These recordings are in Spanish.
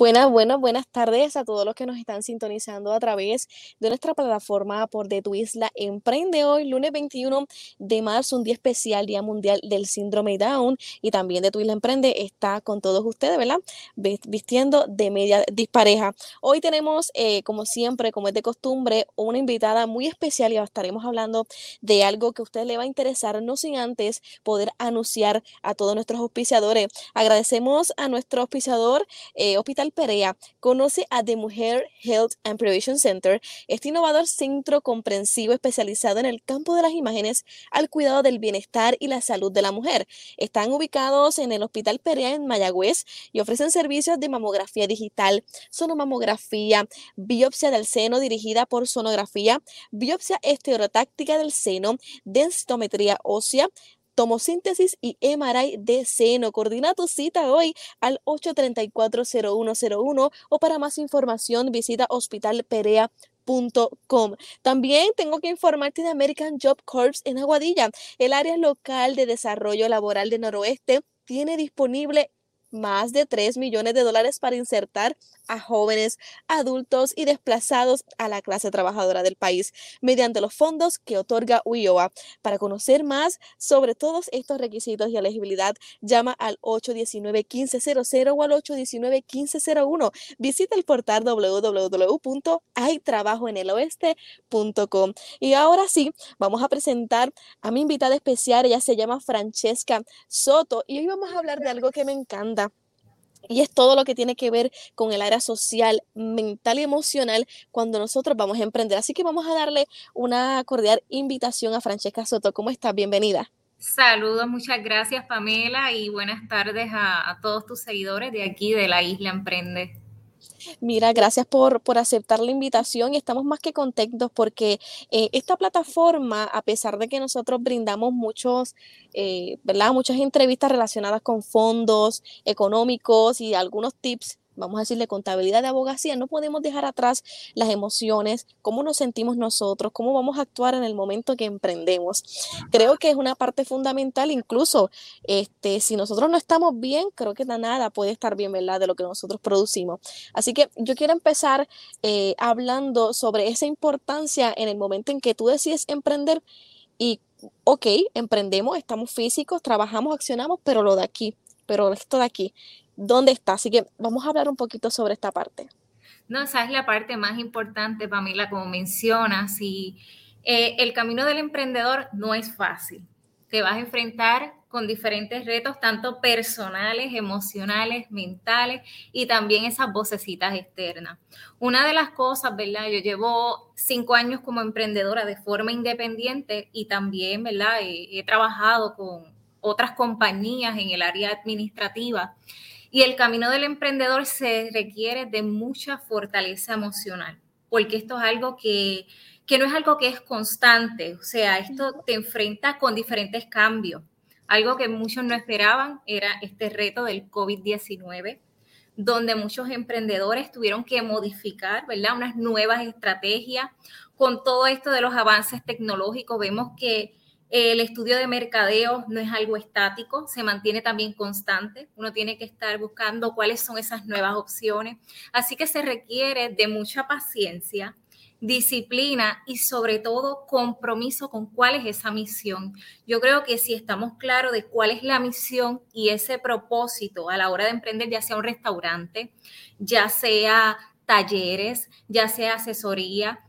Buenas, buenas, buenas tardes a todos los que nos están sintonizando a través de nuestra plataforma por De Tu Isla Emprende hoy, lunes 21 de marzo, un día especial, Día Mundial del Síndrome Down. Y también De Tu Isla Emprende está con todos ustedes, ¿verdad? Vistiendo de media dispareja. Hoy tenemos, eh, como siempre, como es de costumbre, una invitada muy especial y estaremos hablando de algo que a usted le va a interesar, no sin antes poder anunciar a todos nuestros auspiciadores. Agradecemos a nuestro auspiciador, eh, Hospital Perea conoce a The Mujer Health and Prevention Center, este innovador centro comprensivo especializado en el campo de las imágenes al cuidado del bienestar y la salud de la mujer. Están ubicados en el Hospital Perea en Mayagüez y ofrecen servicios de mamografía digital, sonomamografía, biopsia del seno dirigida por sonografía, biopsia estereotáctica del seno, densitometría ósea, tomosíntesis y MRI de seno. Coordina tu cita hoy al 834-0101 o para más información visita hospitalperea.com. También tengo que informarte de American Job Corps en Aguadilla. El área local de desarrollo laboral de Noroeste tiene disponible más de 3 millones de dólares para insertar a jóvenes, adultos y desplazados a la clase trabajadora del país mediante los fondos que otorga UIOA. Para conocer más sobre todos estos requisitos y elegibilidad, llama al 819-1500 o al 819-1501. Visita el portal www.haytrabajoeneloeste.com. Y ahora sí, vamos a presentar a mi invitada especial. Ella se llama Francesca Soto y hoy vamos a hablar de algo que me encanta y es todo lo que tiene que ver con el área social, mental y emocional cuando nosotros vamos a emprender. Así que vamos a darle una cordial invitación a Francesca Soto. ¿Cómo estás? Bienvenida. Saludos, muchas gracias Pamela y buenas tardes a, a todos tus seguidores de aquí de la Isla Emprende. Mira, gracias por, por, aceptar la invitación y estamos más que contentos porque eh, esta plataforma, a pesar de que nosotros brindamos muchos, eh, ¿verdad? muchas entrevistas relacionadas con fondos económicos y algunos tips vamos a decirle contabilidad de abogacía, no podemos dejar atrás las emociones, cómo nos sentimos nosotros, cómo vamos a actuar en el momento que emprendemos. Creo que es una parte fundamental, incluso este, si nosotros no estamos bien, creo que nada puede estar bien, ¿verdad? De lo que nosotros producimos. Así que yo quiero empezar eh, hablando sobre esa importancia en el momento en que tú decides emprender y, ok, emprendemos, estamos físicos, trabajamos, accionamos, pero lo de aquí, pero esto de aquí, dónde está. Así que vamos a hablar un poquito sobre esta parte. No, esa es la parte más importante, Pamela, como mencionas, y eh, el camino del emprendedor no es fácil. Te vas a enfrentar con diferentes retos, tanto personales, emocionales, mentales y también esas vocecitas externas. Una de las cosas, ¿verdad? Yo llevo cinco años como emprendedora de forma independiente y también, ¿verdad? he trabajado con otras compañías en el área administrativa y el camino del emprendedor se requiere de mucha fortaleza emocional, porque esto es algo que, no es algo que es constante, o sea, esto te enfrenta con diferentes cambios. Algo que muchos no esperaban era este reto del COVID-19, donde muchos emprendedores tuvieron que modificar, ¿verdad? Unas nuevas estrategias. Con todo esto de los avances tecnológicos, vemos que el estudio de mercadeo no es algo estático, se mantiene también constante. Uno tiene que estar buscando cuáles son esas nuevas opciones. Así que se requiere de mucha paciencia, disciplina y sobre todo compromiso con cuál es esa misión. Yo creo que si estamos claros de cuál es la misión y ese propósito a la hora de emprender, ya sea un restaurante, ya sea talleres, ya sea asesoría,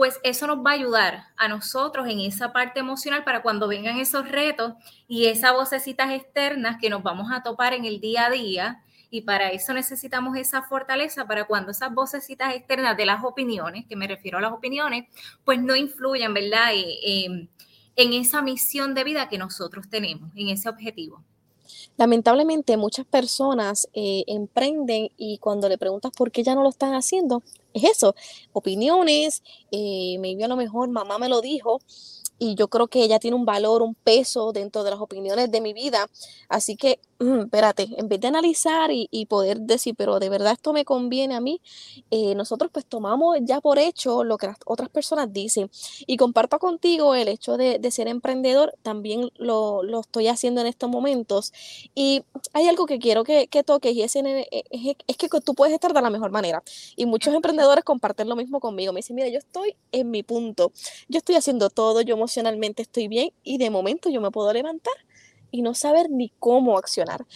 pues eso nos va a ayudar a nosotros en esa parte emocional para cuando vengan esos retos y esas vocecitas externas que nos vamos a topar en el día a día. Y para eso necesitamos esa fortaleza para cuando esas vocecitas externas de las opiniones, que me refiero a las opiniones, pues no influyan, ¿verdad? Eh, em, en esa misión de vida que nosotros tenemos, en ese objetivo. Lamentablemente muchas personas eh, emprenden y cuando le preguntas por qué ya no lo están haciendo, es eso, opiniones, eh, maybe a lo mejor mamá me lo dijo y yo creo que ella tiene un valor, un peso dentro de las opiniones de mi vida, así que mm, espérate, en vez de analizar y, poder decir, pero de verdad esto me conviene a mí, eh, nosotros pues tomamos ya por hecho lo que las otras personas dicen. Y comparto contigo el hecho de, ser emprendedor, también lo, estoy haciendo en estos momentos. Y hay algo que quiero que, toques y es, e, es, es, que tú puedes estar de la mejor manera. Y muchos emprendedores comparten lo mismo conmigo. Me dicen, mira, yo estoy en mi punto, yo estoy haciendo todo, yo emocionalmente estoy bien y de momento yo me puedo levantar y no saber ni cómo accionar.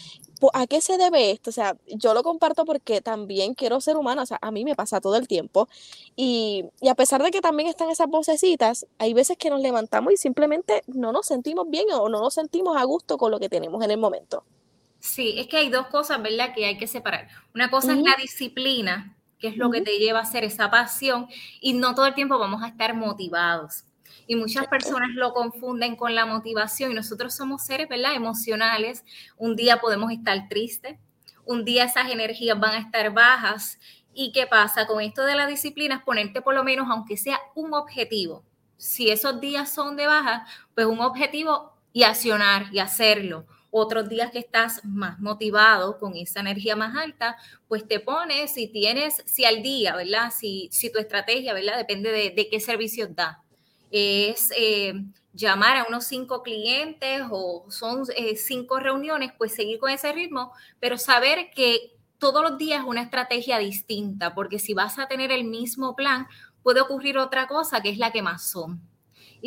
¿A qué se debe esto? O sea, yo lo comparto porque también quiero ser humana, o sea, a mí me pasa todo el tiempo. Y, a pesar de que también están esas vocecitas, hay veces que nos levantamos y simplemente no nos sentimos bien o no nos sentimos a gusto con lo que tenemos en el momento. Sí, es que hay dos cosas, ¿verdad?, que hay que separar. Una cosa es la disciplina, que es lo que te lleva a hacer esa pasión, y no todo el tiempo vamos a estar motivados. Y muchas personas lo confunden con la motivación y nosotros somos seres, ¿verdad? Emocionales. Un día podemos estar tristes, un día esas energías van a estar bajas. ¿Y qué pasa? Con esto de la disciplina es ponerte por lo menos, aunque sea un objetivo. Si esos días son de baja, pues un objetivo y accionar y hacerlo. Otros días que estás más motivado con esa energía más alta, pues te pones, si tienes, si al día, ¿verdad? Si, si tu estrategia, ¿verdad? Depende de, de qué servicios da es eh, llamar a unos cinco clientes o son eh, cinco reuniones, pues seguir con ese ritmo, pero saber que todos los días es una estrategia distinta, porque si vas a tener el mismo plan, puede ocurrir otra cosa que es la quemazón.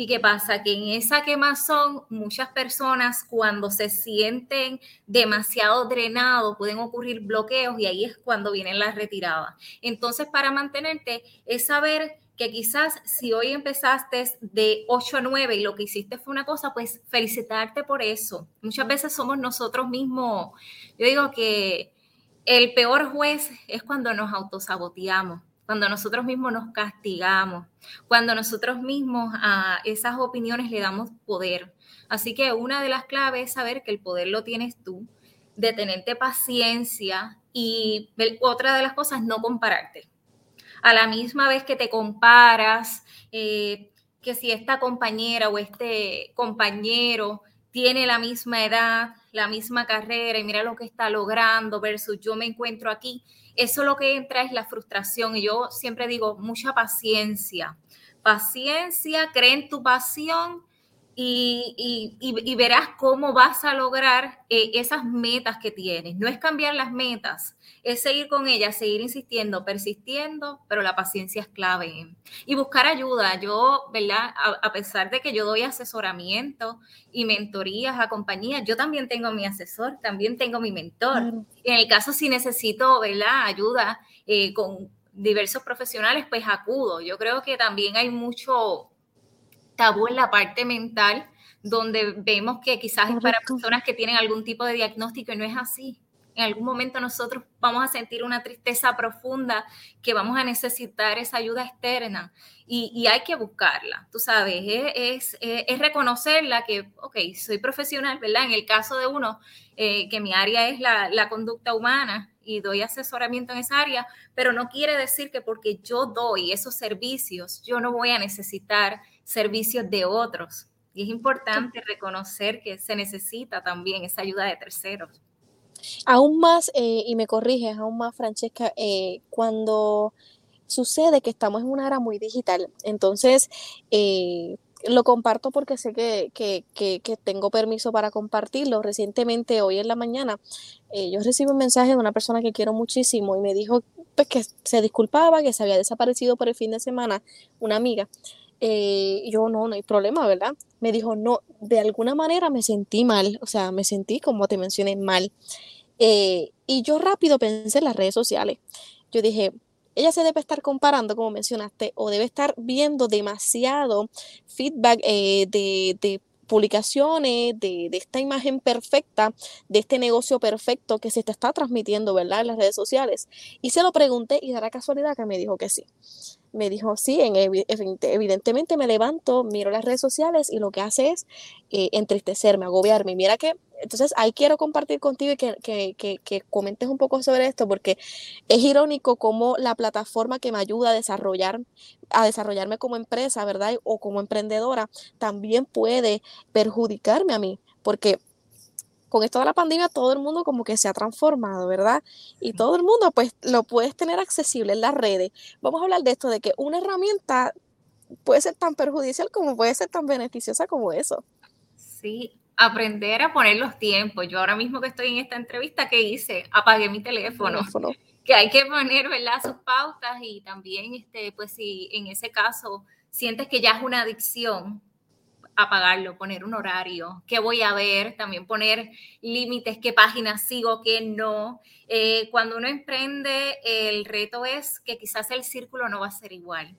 ¿Y qué pasa? Que en esa quemazón muchas personas cuando se sienten demasiado drenados pueden ocurrir bloqueos y ahí es cuando vienen las retiradas. Entonces, para mantenerte es saber que quizás si hoy empezaste de 8 a 9 y lo que hiciste fue una cosa, pues felicitarte por eso. Muchas veces somos nosotros mismos, yo digo que el peor juez es cuando nos autosaboteamos, cuando nosotros mismos nos castigamos, cuando nosotros mismos a esas opiniones le damos poder. Así que una de las claves es saber que el poder lo tienes tú, de tenerte paciencia y otra de las cosas, no compararte a la misma vez que te comparas, eh, que si esta compañera o este compañero tiene la misma edad, la misma carrera y mira lo que está logrando versus yo me encuentro aquí, eso lo que entra es la frustración y yo siempre digo mucha paciencia. Paciencia, cree en tu pasión y, verás cómo vas a lograr eh, esas metas que tienes. No es cambiar las metas, es seguir con ellas, seguir insistiendo, persistiendo, pero la paciencia es clave. Y buscar ayuda. Yo, ¿verdad? A, pesar de que yo doy asesoramiento y mentorías a compañías, yo también tengo mi asesor, también tengo mi mentor. En el caso si necesito, ¿verdad? Ayuda eh, con diversos profesionales, pues acudo. Yo creo que también hay mucho tabú en la parte mental, donde vemos que quizás es para personas que tienen algún tipo de diagnóstico y no es así. En algún momento nosotros vamos a sentir una tristeza profunda que vamos a necesitar esa ayuda externa y, hay que buscarla, tú sabes, es, es, reconocerla que, ok, soy profesional, ¿verdad? En el caso de uno, eh, que mi área es la, la conducta humana, y doy asesoramiento en esa área, pero no quiere decir que porque yo doy esos servicios, yo no voy a necesitar servicios de otros. Y es importante reconocer que se necesita también esa ayuda de terceros. Aún más, eh, y me corriges, aún más, Francesca, eh, cuando sucede que estamos en una era muy digital, entonces eh, lo comparto porque sé que, que, que, tengo permiso para compartirlo. Recientemente, hoy en la mañana, yo recibí un mensaje de una persona que quiero muchísimo y me dijo pues, que se disculpaba, que se había desaparecido por el fin de semana una amiga. Eh, yo no, no hay problema, ¿verdad? Me dijo, no, de alguna manera me sentí mal, o sea, me sentí, como te mencioné, mal. Eh, y yo rápido pensé en las redes sociales. Yo dije, ella se debe estar comparando, como mencionaste, o debe estar viendo demasiado feedback eh, de, de, publicaciones, de, de, esta imagen perfecta, de este negocio perfecto que se te está transmitiendo, ¿verdad? En las redes sociales. Y se lo pregunté y da la casualidad que me dijo que sí me dijo, sí, evidentemente me levanto, miro las redes sociales y lo que hace es eh, entristecerme, agobiarme. Mira que, entonces ahí quiero compartir contigo y que, comentes un poco sobre esto, porque es irónico cómo la plataforma que me ayuda a desarrollar, a desarrollarme como empresa, ¿verdad? O como emprendedora, también puede perjudicarme a mí, porque con esto de la pandemia todo el mundo como que se ha transformado, ¿verdad? Y todo el mundo pues lo puedes tener accesible en las redes. Vamos a hablar de esto, de que una herramienta puede ser tan perjudicial como puede ser tan beneficiosa como eso. Sí, aprender a poner los tiempos. Yo ahora mismo que estoy en esta entrevista, ¿qué hice? Apagué mi teléfono. Que hay que poner, ¿verdad? Sus pautas y también, este, pues si en ese caso sientes que ya es una adicción, apagarlo, poner un horario, qué voy a ver, también poner límites, qué páginas sigo, qué no. Eh, cuando uno emprende, el reto es que quizás el círculo no va a ser igual.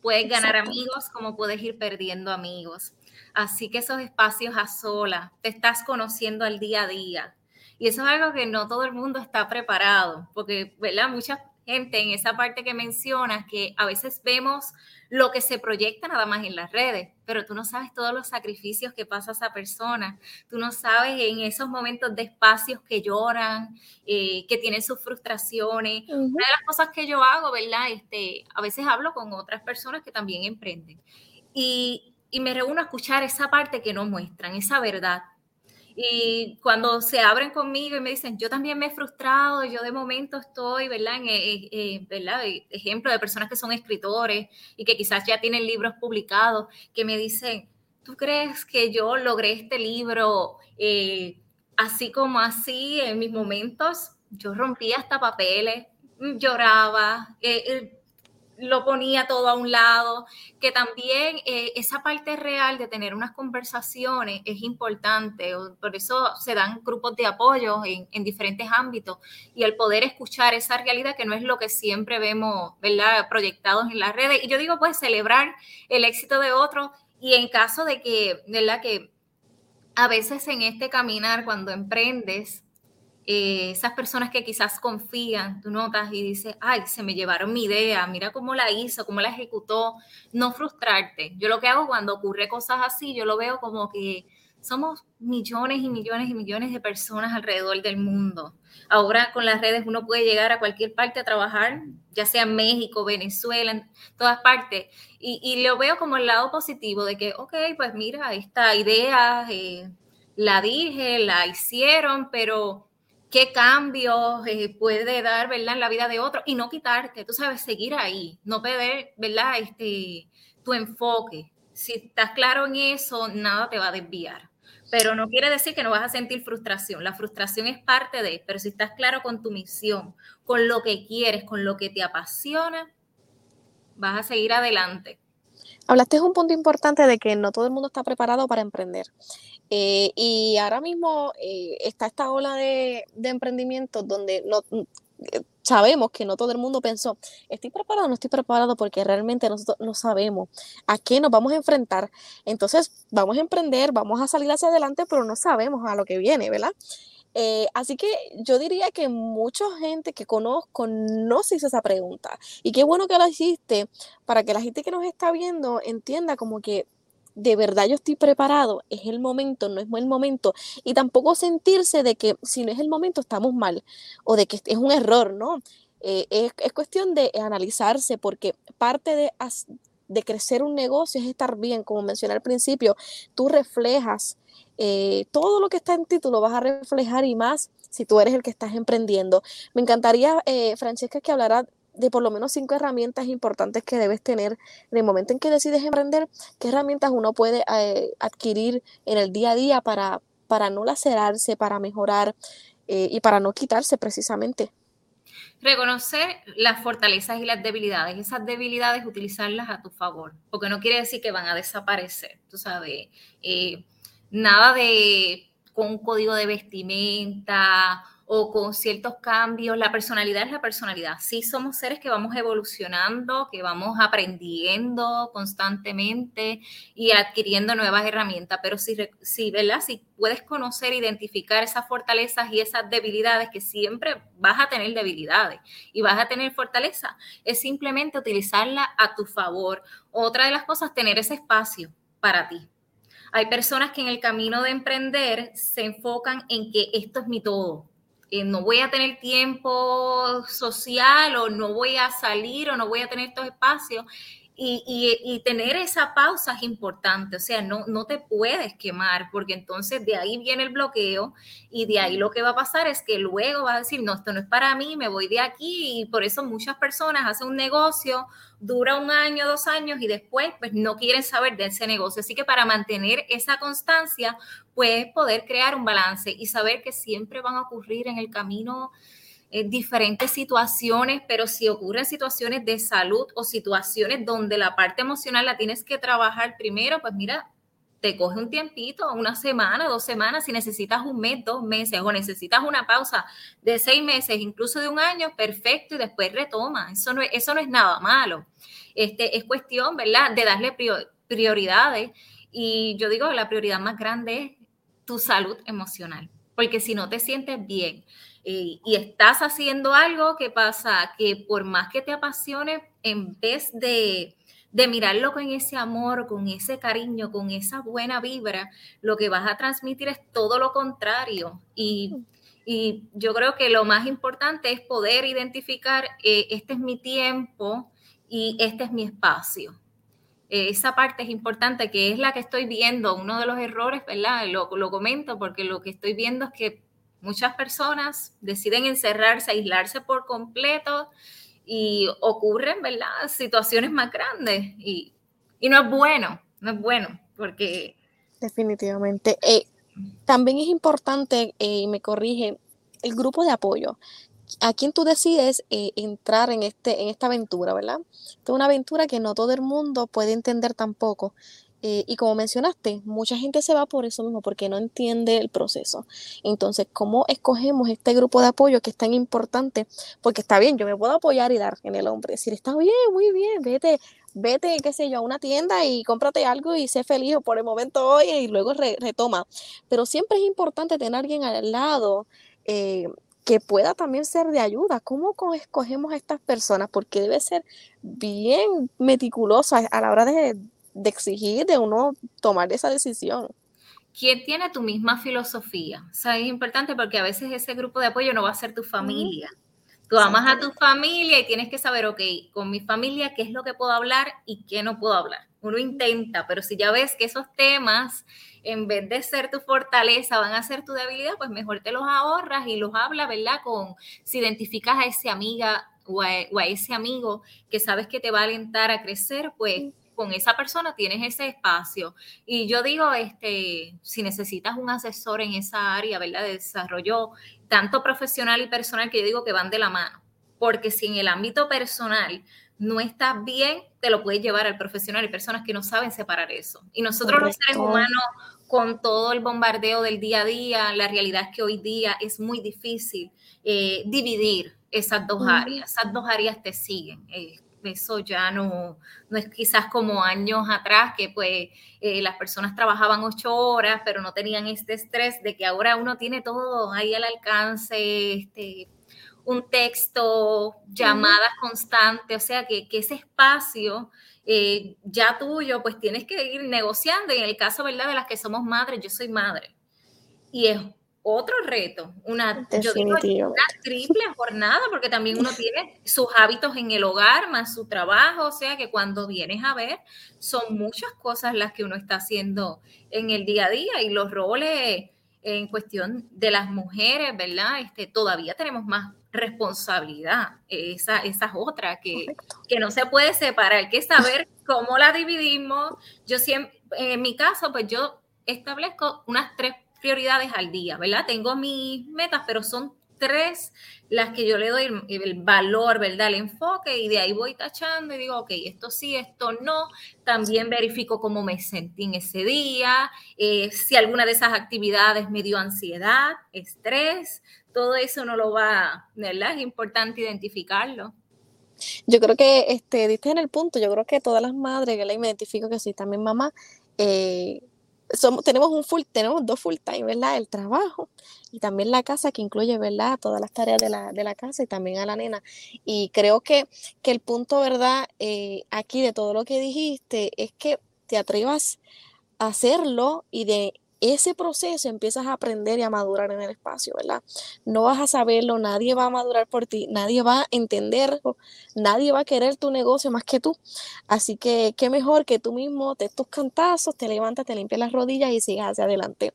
Puedes ganar amigos como puedes ir perdiendo amigos. Así que esos espacios a sola, te estás conociendo al día a día. Y eso es algo que no todo el mundo está preparado, porque, ¿verdad? Muchas gente en esa parte que mencionas, que a veces vemos lo que se proyecta nada más en las redes, pero tú no sabes todos los sacrificios que pasa esa persona, tú no sabes en esos momentos de espacios que lloran, eh, que tienen sus frustraciones. Una de las cosas que yo hago, ¿verdad? Este, a veces hablo con otras personas que también emprenden y, y me reúno a escuchar esa parte que no muestran, esa verdad y cuando se abren conmigo y me dicen, yo también me he frustrado, yo de momento estoy, ¿verdad? En, eh, eh, ¿verdad? Ejemplo de personas que son escritores y que quizás ya tienen libros publicados, que me dicen, ¿tú crees que yo logré este libro eh, así como así en mis momentos? Yo rompía hasta papeles, lloraba, lo ponía todo a un lado, que también eh, esa parte real de tener unas conversaciones es importante, por eso se dan grupos de apoyo en, en, diferentes ámbitos y el poder escuchar esa realidad que no es lo que siempre vemos, ¿verdad?, proyectados en las redes. Y yo digo, pues celebrar el éxito de otros y en caso de que, ¿verdad?, que a veces en este caminar, cuando emprendes, eh, esas personas que quizás confían, tú notas y dices, ay, se me llevaron mi idea, mira cómo la hizo, cómo la ejecutó, no frustrarte. Yo lo que hago cuando ocurre cosas así, yo lo veo como que somos millones y millones y millones de personas alrededor del mundo. Ahora con las redes uno puede llegar a cualquier parte a trabajar, ya sea en México, Venezuela, en todas partes. Y, lo veo como el lado positivo de que, ok, pues mira, esta idea eh, la dije, la hicieron, pero qué cambios eh, puede dar, ¿verdad?, en la vida de otro y no quitarte, tú sabes, seguir ahí, no perder, ¿verdad?, este, tu enfoque. Si estás claro en eso, nada te va a desviar. Pero no quiere decir que no vas a sentir frustración. La frustración es parte de, pero si estás claro con tu misión, con lo que quieres, con lo que te apasiona, vas a seguir adelante. Hablaste un punto importante de que no todo el mundo está preparado para emprender. Eh, y ahora mismo eh, está esta ola de, de emprendimientos donde no, eh, sabemos que no todo el mundo pensó, estoy preparado o no estoy preparado porque realmente nosotros no sabemos a qué nos vamos a enfrentar. Entonces vamos a emprender, vamos a salir hacia adelante, pero no sabemos a lo que viene, ¿verdad? Eh, así que yo diría que mucha gente que conozco no se hizo esa pregunta. Y qué bueno que la hiciste para que la gente que nos está viendo entienda como que de verdad yo estoy preparado, es el momento, no es el momento. Y tampoco sentirse de que si no es el momento estamos mal o de que es un error, ¿no? Eh, es, es, cuestión de analizarse porque parte de, de crecer un negocio es estar bien, como mencioné al principio, tú reflejas eh, todo lo que está en ti, lo vas a reflejar y más si tú eres el que estás emprendiendo. Me encantaría, eh, Francesca, que hablara de por lo menos cinco herramientas importantes que debes tener en el momento en que decides emprender, qué herramientas uno puede eh, adquirir en el día a día para, para no lacerarse, para mejorar y para no quitarse precisamente. Reconocer las fortalezas y las debilidades, esas debilidades utilizarlas a tu favor, porque no quiere decir que van a desaparecer, tú sabes nada de con un código de vestimenta o con ciertos cambios. La personalidad es la personalidad. Sí somos seres que vamos evolucionando, que vamos aprendiendo constantemente y adquiriendo nuevas herramientas, pero si, si, ¿verdad? si puedes conocer, identificar esas fortalezas y esas debilidades, que siempre vas a tener debilidades y vas a tener fortaleza, es simplemente utilizarla a tu favor. Otra de las cosas, tener ese espacio para ti hay personas que en el camino de emprender se enfocan en que esto es mi todo. Eh, no voy a tener tiempo social o no voy a salir o no voy a tener estos espacios. Y, tener esa pausa es importante, o sea, no, no te puedes quemar, porque entonces de ahí viene el bloqueo y de ahí lo que va a pasar es que luego vas a decir, no, esto no es para mí, me voy de aquí y por eso muchas personas hacen un negocio, dura un año, dos años y después pues no quieren saber de ese negocio. Así que para mantener esa constancia, puedes poder crear un balance y saber que siempre van a ocurrir en el camino eh, diferentes situaciones, pero si ocurren situaciones de salud o situaciones donde la parte emocional la tienes que trabajar primero, pues mira, te coge un tiempito, una semana, dos semanas, si necesitas un mes, dos meses, o necesitas una pausa de seis meses, incluso de un año, perfecto, y después retoma. Eso no, eso no es nada malo. Este, es cuestión, ¿verdad?, de darle prioridades. Y yo digo, la prioridad más grande es tu salud emocional, porque si no te sientes bien, eh, y estás haciendo algo que pasa que por más que te apasione, en vez de, mirarlo con ese amor, con ese cariño, con esa buena vibra, lo que vas a transmitir es todo lo contrario. Y, yo creo que lo más importante es poder identificar, eh, este es mi tiempo y este es mi espacio. Eh, esa parte es importante, que es la que estoy viendo, uno de los errores, ¿verdad? Lo, lo comento porque lo que estoy viendo es que Muchas personas deciden encerrarse, aislarse por completo y ocurren, ¿verdad? Situaciones más grandes y, no es bueno, no es bueno, porque... Definitivamente. Eh, también es importante, eh, y me corrige, el grupo de apoyo. A quién tú decides eh, entrar en, este, en esta aventura, ¿verdad? Es una aventura que no todo el mundo puede entender tampoco. Eh, y como mencionaste, mucha gente se va por eso mismo, porque no entiende el proceso. Entonces, ¿cómo escogemos este grupo de apoyo que es tan importante? Porque está bien, yo me puedo apoyar y dar en el hombre. Decir, está bien, muy bien, vete, vete, qué sé yo, a una tienda y cómprate algo y sé feliz por el momento hoy y luego retoma. Pero siempre es importante tener alguien al lado. Eh, que pueda también ser de ayuda. ¿Cómo escogemos a estas personas? Porque debe ser bien meticulosa a la hora de, de exigir, de uno tomar esa decisión. ¿Quién tiene tu misma filosofía? O sea, es importante porque a veces ese grupo de apoyo no va a ser tu familia. Tú amas a tu familia y tienes que saber, ok, con mi familia, qué es lo que puedo hablar y qué no puedo hablar. Uno intenta, pero si ya ves que esos temas, en vez de ser tu fortaleza, van a ser tu debilidad, pues mejor te los ahorras y los hablas, ¿verdad? Con, si identificas a esa amiga o a, o a ese amigo que sabes que te va a alentar a crecer, pues con esa persona tienes ese espacio. Y yo digo, este, si necesitas un asesor en esa área, ¿verdad? De desarrollo, tanto profesional y personal, que yo digo que van de la mano. Porque si en el ámbito personal no estás bien, te lo puedes llevar al profesional. y personas que no saben separar eso. Y nosotros los seres humanos, con todo el bombardeo del día a día, la realidad es que hoy día es muy difícil eh, dividir esas dos áreas. Esas dos áreas te siguen. Eh, eso ya no, no es quizás como años atrás que pues eh, las personas trabajaban ocho horas, pero no tenían este estrés de que ahora uno tiene todo ahí al alcance, este, un texto, llamadas constantes, o sea que, ese espacio eh, ya tuyo, pues tienes que ir negociando. Y en el caso, ¿verdad? De las que somos madres, yo soy madre. Y es otro reto, una, yo digo, una triple jornada, porque también uno tiene sus hábitos en el hogar, más su trabajo, o sea que cuando vienes a ver, son muchas cosas las que uno está haciendo en el día a día y los roles en cuestión de las mujeres, ¿verdad? Este, todavía tenemos más responsabilidad, esa, esa es otra que, que no se puede separar, hay que saber cómo la dividimos. Yo siempre, en mi caso, pues yo establezco unas tres prioridades al día, ¿verdad? Tengo mis metas, pero son tres las que yo le doy el, valor, ¿verdad? El enfoque y de ahí voy tachando y digo, ok, esto sí, esto no. También verifico cómo me sentí en ese día, eh, si alguna de esas actividades me dio ansiedad, estrés, todo eso no lo va, ¿verdad? Es importante identificarlo. Yo creo que, este, diste en el punto, yo creo que todas las madres, que me identifico que sí, también mamá, eh, tenemos un full, tenemos dos full time, ¿verdad? El trabajo y también la casa que incluye, ¿verdad? Todas las tareas de la, de la casa y también a la nena. Y creo que, que el punto, ¿verdad? Eh, aquí de todo lo que dijiste es que te atrevas a hacerlo y de ese proceso empiezas a aprender y a madurar en el espacio, ¿verdad? No vas a saberlo, nadie va a madurar por ti, nadie va a entender, nadie va a querer tu negocio más que tú. Así que qué mejor que tú mismo te tus cantazos, te levantas, te limpias las rodillas y sigas hacia adelante.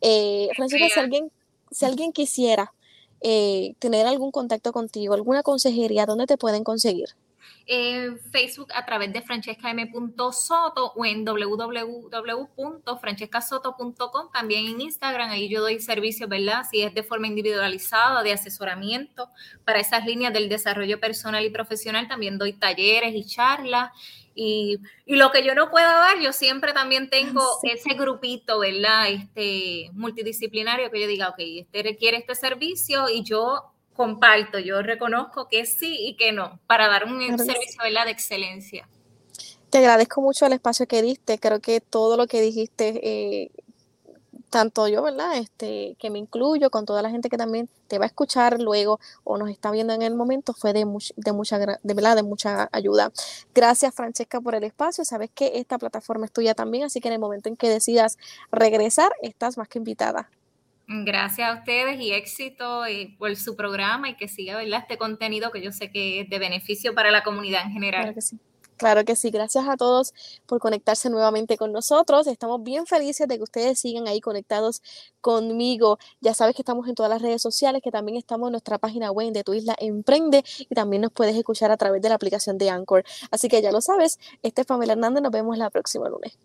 Eh, Francisca, si alguien, si alguien quisiera eh, tener algún contacto contigo, alguna consejería, ¿dónde te pueden conseguir? En Facebook a través de francescam.soto o en www.francescasoto.com, también en Instagram, ahí yo doy servicios, ¿verdad? Si es de forma individualizada, de asesoramiento para esas líneas del desarrollo personal y profesional, también doy talleres y charlas. Y, y, lo que yo no puedo dar, yo siempre también tengo ese grupito, ¿verdad? Este multidisciplinario que yo diga, ok, este requiere este servicio y yo comparto, yo reconozco que sí y que no, para dar un servicio de excelencia. Te agradezco mucho el espacio que diste, creo que todo lo que dijiste, eh, tanto yo, ¿verdad? Este, que me incluyo, con toda la gente que también te va a escuchar luego o nos está viendo en el momento, fue de, de, mucha, de, ¿verdad? de mucha ayuda. Gracias, Francesca, por el espacio. Sabes que esta plataforma es tuya también, así que en el momento en que decidas regresar, estás más que invitada. Gracias a ustedes y éxito eh, por su programa y que siga ¿verdad? este contenido que yo sé que es de beneficio para la comunidad en general. Claro que sí. Claro que sí, gracias a todos por conectarse nuevamente con nosotros. Estamos bien felices de que ustedes sigan ahí conectados conmigo. Ya sabes que estamos en todas las redes sociales, que también estamos en nuestra página web de Tu Isla Emprende y también nos puedes escuchar a través de la aplicación de Anchor. Así que ya lo sabes, este es Pamela Hernández, nos vemos la próxima lunes.